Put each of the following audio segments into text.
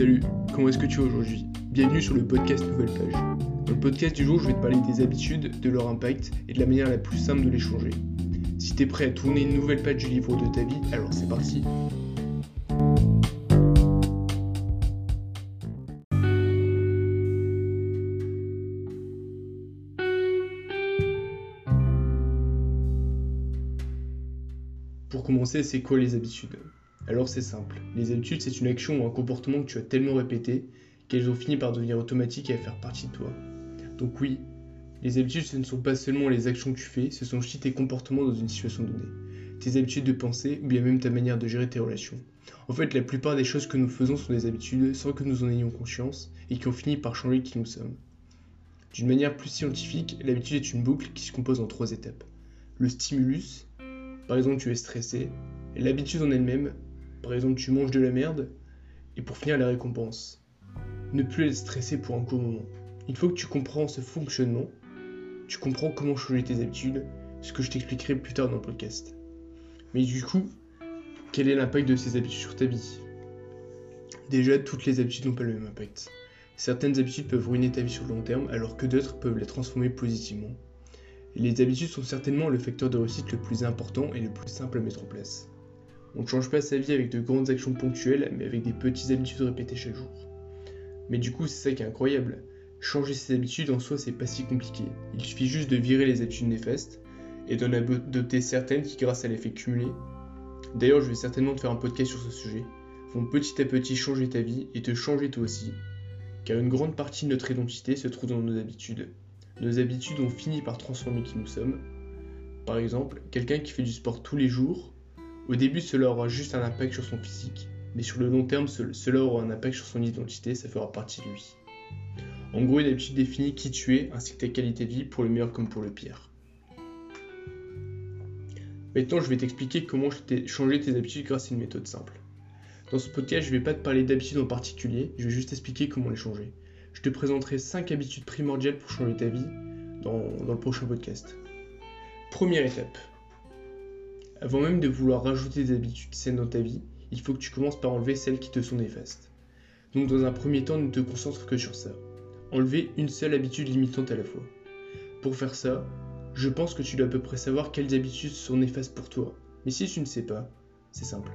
Salut, comment est-ce que tu vas aujourd'hui? Bienvenue sur le podcast Nouvelle Page. Dans le podcast du jour, je vais te parler des habitudes, de leur impact et de la manière la plus simple de les changer. Si t'es prêt à tourner une nouvelle page du livre de ta vie, alors c'est parti Pour commencer, c'est quoi les habitudes? Alors c'est simple. Les habitudes, c'est une action ou un comportement que tu as tellement répété qu'elles ont fini par devenir automatiques et à faire partie de toi. Donc oui, les habitudes, ce ne sont pas seulement les actions que tu fais, ce sont aussi tes comportements dans une situation donnée. Tes habitudes de pensée ou bien même ta manière de gérer tes relations. En fait, la plupart des choses que nous faisons sont des habitudes sans que nous en ayons conscience et qui ont fini par changer qui nous sommes. D'une manière plus scientifique, l'habitude est une boucle qui se compose en trois étapes. Le stimulus, par exemple, tu es stressé. L'habitude en elle-même, par exemple, tu manges de la merde. Et pour finir, la récompense. Ne plus être stressé pour un court moment. Une fois que tu comprends ce fonctionnement, tu comprends comment changer tes habitudes, ce que je t'expliquerai plus tard dans le podcast. Mais du coup, quel est l'impact de ces habitudes sur ta vie? Déjà, toutes les habitudes n'ont pas le même impact. Certaines habitudes peuvent ruiner ta vie sur le long terme, alors que d'autres peuvent la transformer positivement. Les habitudes sont certainement le facteur de réussite le plus important et le plus simple à mettre en place. On ne change pas sa vie avec de grandes actions ponctuelles, mais avec des petites habitudes répétées chaque jour. Mais du coup, c'est ça qui est incroyable. Changer ses habitudes en soi, c'est pas si compliqué. Il suffit juste de virer les habitudes néfastes et d'en adopter certaines qui, grâce à l'effet cumulé. D'ailleurs, je vais certainement te faire un podcast sur ce sujet. Vont petit à petit changer ta vie et te changer toi aussi. Car une grande partie de notre identité se trouve dans nos habitudes nos habitudes ont fini par transformer qui nous sommes. Par exemple, quelqu'un qui fait du sport tous les jours, au début cela aura juste un impact sur son physique, mais sur le long terme cela aura un impact sur son identité, ça fera partie de lui. En gros, une habitude définit qui tu es ainsi que ta qualité de vie pour le meilleur comme pour le pire. Maintenant, je vais t'expliquer comment changer tes habitudes grâce à une méthode simple. Dans ce podcast, je ne vais pas te parler d'habitudes en particulier, je vais juste t'expliquer comment les changer je te présenterai 5 habitudes primordiales pour changer ta vie dans, le prochain podcast. Première étape. Avant même de vouloir rajouter des habitudes saines dans ta vie, il faut que tu commences par enlever celles qui te sont néfastes. Donc dans un premier temps, ne te concentre que sur ça. Enlever une seule habitude limitante à la fois. Pour faire ça, je pense que tu dois à peu près savoir quelles habitudes sont néfastes pour toi. Mais si tu ne sais pas, c'est simple.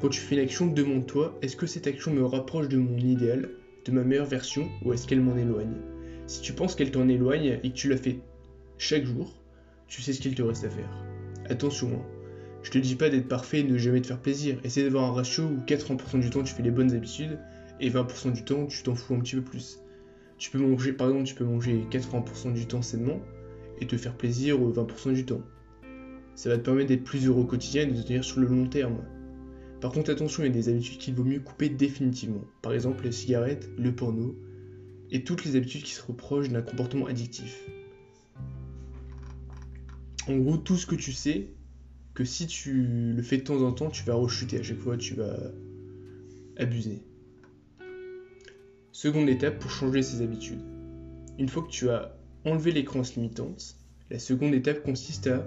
Quand tu fais une action, demande-toi est-ce que cette action me rapproche de mon idéal de ma meilleure version ou est-ce qu'elle m'en éloigne? Si tu penses qu'elle t'en éloigne et que tu la fais chaque jour, tu sais ce qu'il te reste à faire. Attention, hein. Je te dis pas d'être parfait et de jamais te faire plaisir. Essaie d'avoir un ratio où 80% du temps tu fais les bonnes habitudes et 20% du temps tu t'en fous un petit peu plus. Tu peux manger, par exemple, tu peux manger 80% du temps sainement et te faire plaisir 20% du temps. Ça va te permettre d'être plus heureux au quotidien et de tenir sur le long terme. Par contre, attention, il y a des habitudes qu'il vaut mieux couper définitivement. Par exemple, les cigarettes, le porno, et toutes les habitudes qui se reprochent d'un comportement addictif. En gros, tout ce que tu sais, si tu le fais de temps en temps, tu vas rechuter à chaque fois, tu vas abuser. Seconde étape pour changer ses habitudes. Une fois que tu as enlevé les croyances limitantes, la seconde étape consiste à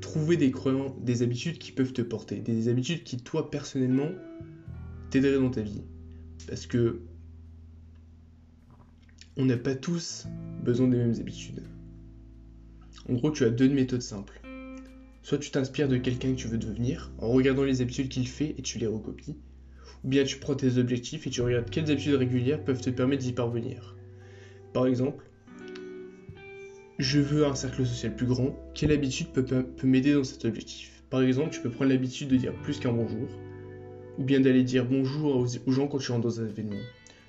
trouver des croyances, des habitudes qui peuvent te porter, des habitudes qui, toi, personnellement, t'aideraient dans ta vie. Parce que on n'a pas tous besoin des mêmes habitudes. En gros, tu as deux méthodes simples. Soit tu t'inspires de quelqu'un que tu veux devenir en regardant les habitudes qu'il fait et tu les recopies, ou bien tu prends tes objectifs et tu regardes quelles habitudes régulières peuvent te permettre d'y parvenir. Par exemple, je veux un cercle social plus grand, quelle habitude peut, m'aider dans cet objectif? Par exemple, tu peux prendre l'habitude de dire plus qu'un bonjour, ou bien d'aller dire bonjour aux, gens quand tu rentres dans un événement.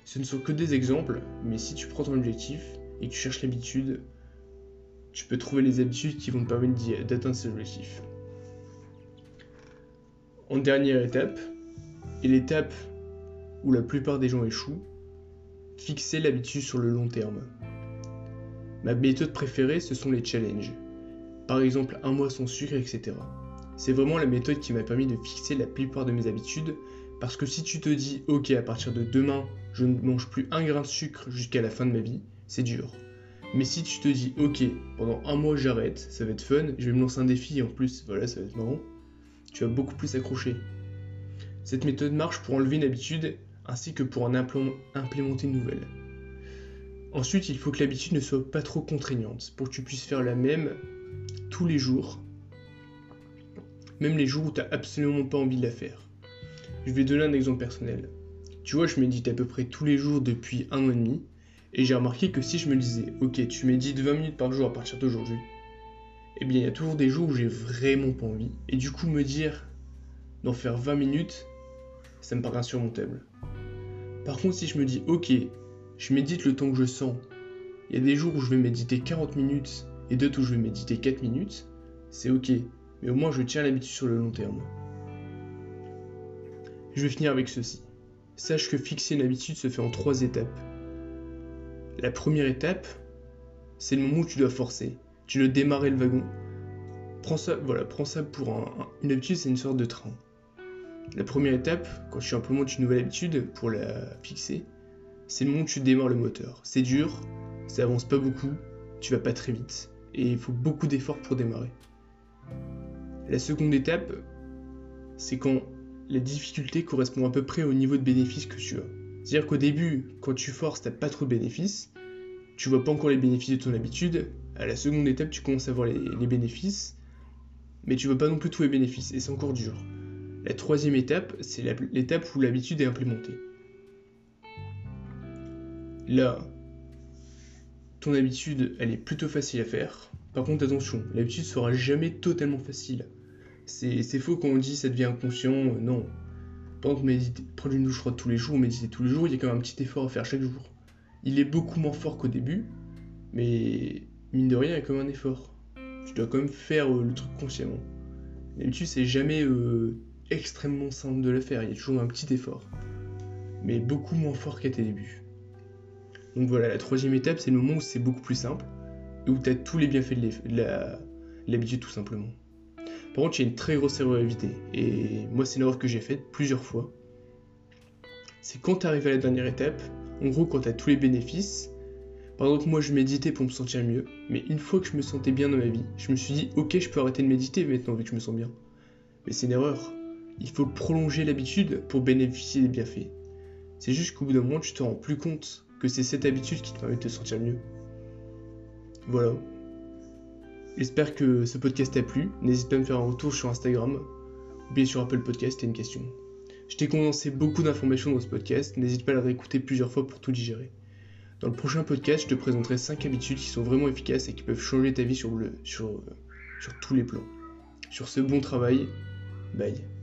Ce ne sont que des exemples, mais si tu prends ton objectif et que tu cherches l'habitude, tu peux trouver les habitudes qui vont te permettre d'atteindre cet objectif. En dernière étape, et l'étape où la plupart des gens échouent, fixer l'habitude sur le long terme. Ma méthode préférée, ce sont les challenges. Par exemple, un mois sans sucre, etc. C'est vraiment la méthode qui m'a permis de fixer la plupart de mes habitudes, parce que si tu te dis, ok, à partir de demain, je ne mange plus un grain de sucre jusqu'à la fin de ma vie, c'est dur. Mais si tu te dis, ok, pendant un mois j'arrête, ça va être fun, je vais me lancer un défi et en plus, voilà, ça va être marrant, tu vas beaucoup plus accrocher. Cette méthode marche pour enlever une habitude ainsi que pour en implémenter une nouvelle. Ensuite, il faut que l'habitude ne soit pas trop contraignante pour que tu puisses faire la même tous les jours, même les jours où tu n'as absolument pas envie de la faire. Je vais donner un exemple personnel. Tu vois, je médite à peu près tous les jours depuis un an et demi, et j'ai remarqué que si je me disais, ok, tu médites 20 minutes par jour à partir d'aujourd'hui, eh bien, il y a toujours des jours où j'ai vraiment pas envie. Et du coup, me dire d'en faire 20 minutes, ça me paraît insurmontable. Par contre, si je me dis, ok, je médite le temps que je sens, il y a des jours où je vais méditer 40 minutes et d'autres où je vais méditer 4 minutes, c'est ok, mais au moins je tiens l'habitude sur le long terme. Je vais finir avec ceci. Sache que fixer une habitude se fait en trois étapes. La première étape, c'est le moment où tu dois forcer tu dois démarrer le wagon. Prends ça, voilà, prends ça pour une habitude, c'est une sorte de train. La première étape, quand tu implémentes une nouvelle habitude pour la fixer, c'est le moment où tu démarres le moteur. C'est dur, ça avance pas beaucoup, tu vas pas très vite, et il faut beaucoup d'efforts pour démarrer. La seconde étape, c'est quand la difficulté correspond à peu près au niveau de bénéfice que tu as. C'est-à-dire qu'au début, quand tu forces, t'as pas trop de bénéfices, tu vois pas encore les bénéfices de ton habitude, à la seconde étape, tu commences à voir les, bénéfices, mais tu veux pas non plus tous les bénéfices, et c'est encore dur. La troisième étape, c'est l'étape où l'habitude est implémentée. Là, ton habitude, elle est plutôt facile à faire. Par contre, attention, l'habitude sera jamais totalement facile. C'est faux quand on dit ça devient inconscient, non. Par prendre une douche froide tous les jours, méditer tous les jours, il y a quand même un petit effort à faire chaque jour. Il est beaucoup moins fort qu'au début, mais mine de rien, il y a quand même un effort. Tu dois quand même faire euh, le truc consciemment. D'habitude, c'est jamais euh, extrêmement simple de le faire, il y a toujours un petit effort. Mais beaucoup moins fort qu'à tes débuts. Donc voilà, la troisième étape, c'est le moment où c'est beaucoup plus simple, et où tu as tous les bienfaits de l'habitude tout simplement. Par contre, a une très grosse erreur à éviter, et moi c'est une erreur que j'ai faite plusieurs fois. C'est quand tu arrives à la dernière étape, en gros quand tu as tous les bénéfices, par exemple, moi je méditais pour me sentir mieux, mais une fois que je me sentais bien dans ma vie, je me suis dit ok, je peux arrêter de méditer maintenant vu que je me sens bien. Mais c'est une erreur. Il faut prolonger l'habitude pour bénéficier des bienfaits. C'est juste qu'au bout d'un moment, tu te rends plus compte que c'est cette habitude qui te permet de te sentir mieux. Voilà. J'espère que ce podcast t'a plu. N'hésite pas à me faire un retour sur Instagram ou bien sur Apple Podcast, t'as une question. Je t'ai condensé beaucoup d'informations dans ce podcast, n'hésite pas à le réécouter plusieurs fois pour tout digérer. Dans le prochain podcast, je te présenterai 5 habitudes qui sont vraiment efficaces et qui peuvent changer ta vie sur, tous les plans. Sur ce bon travail, bye.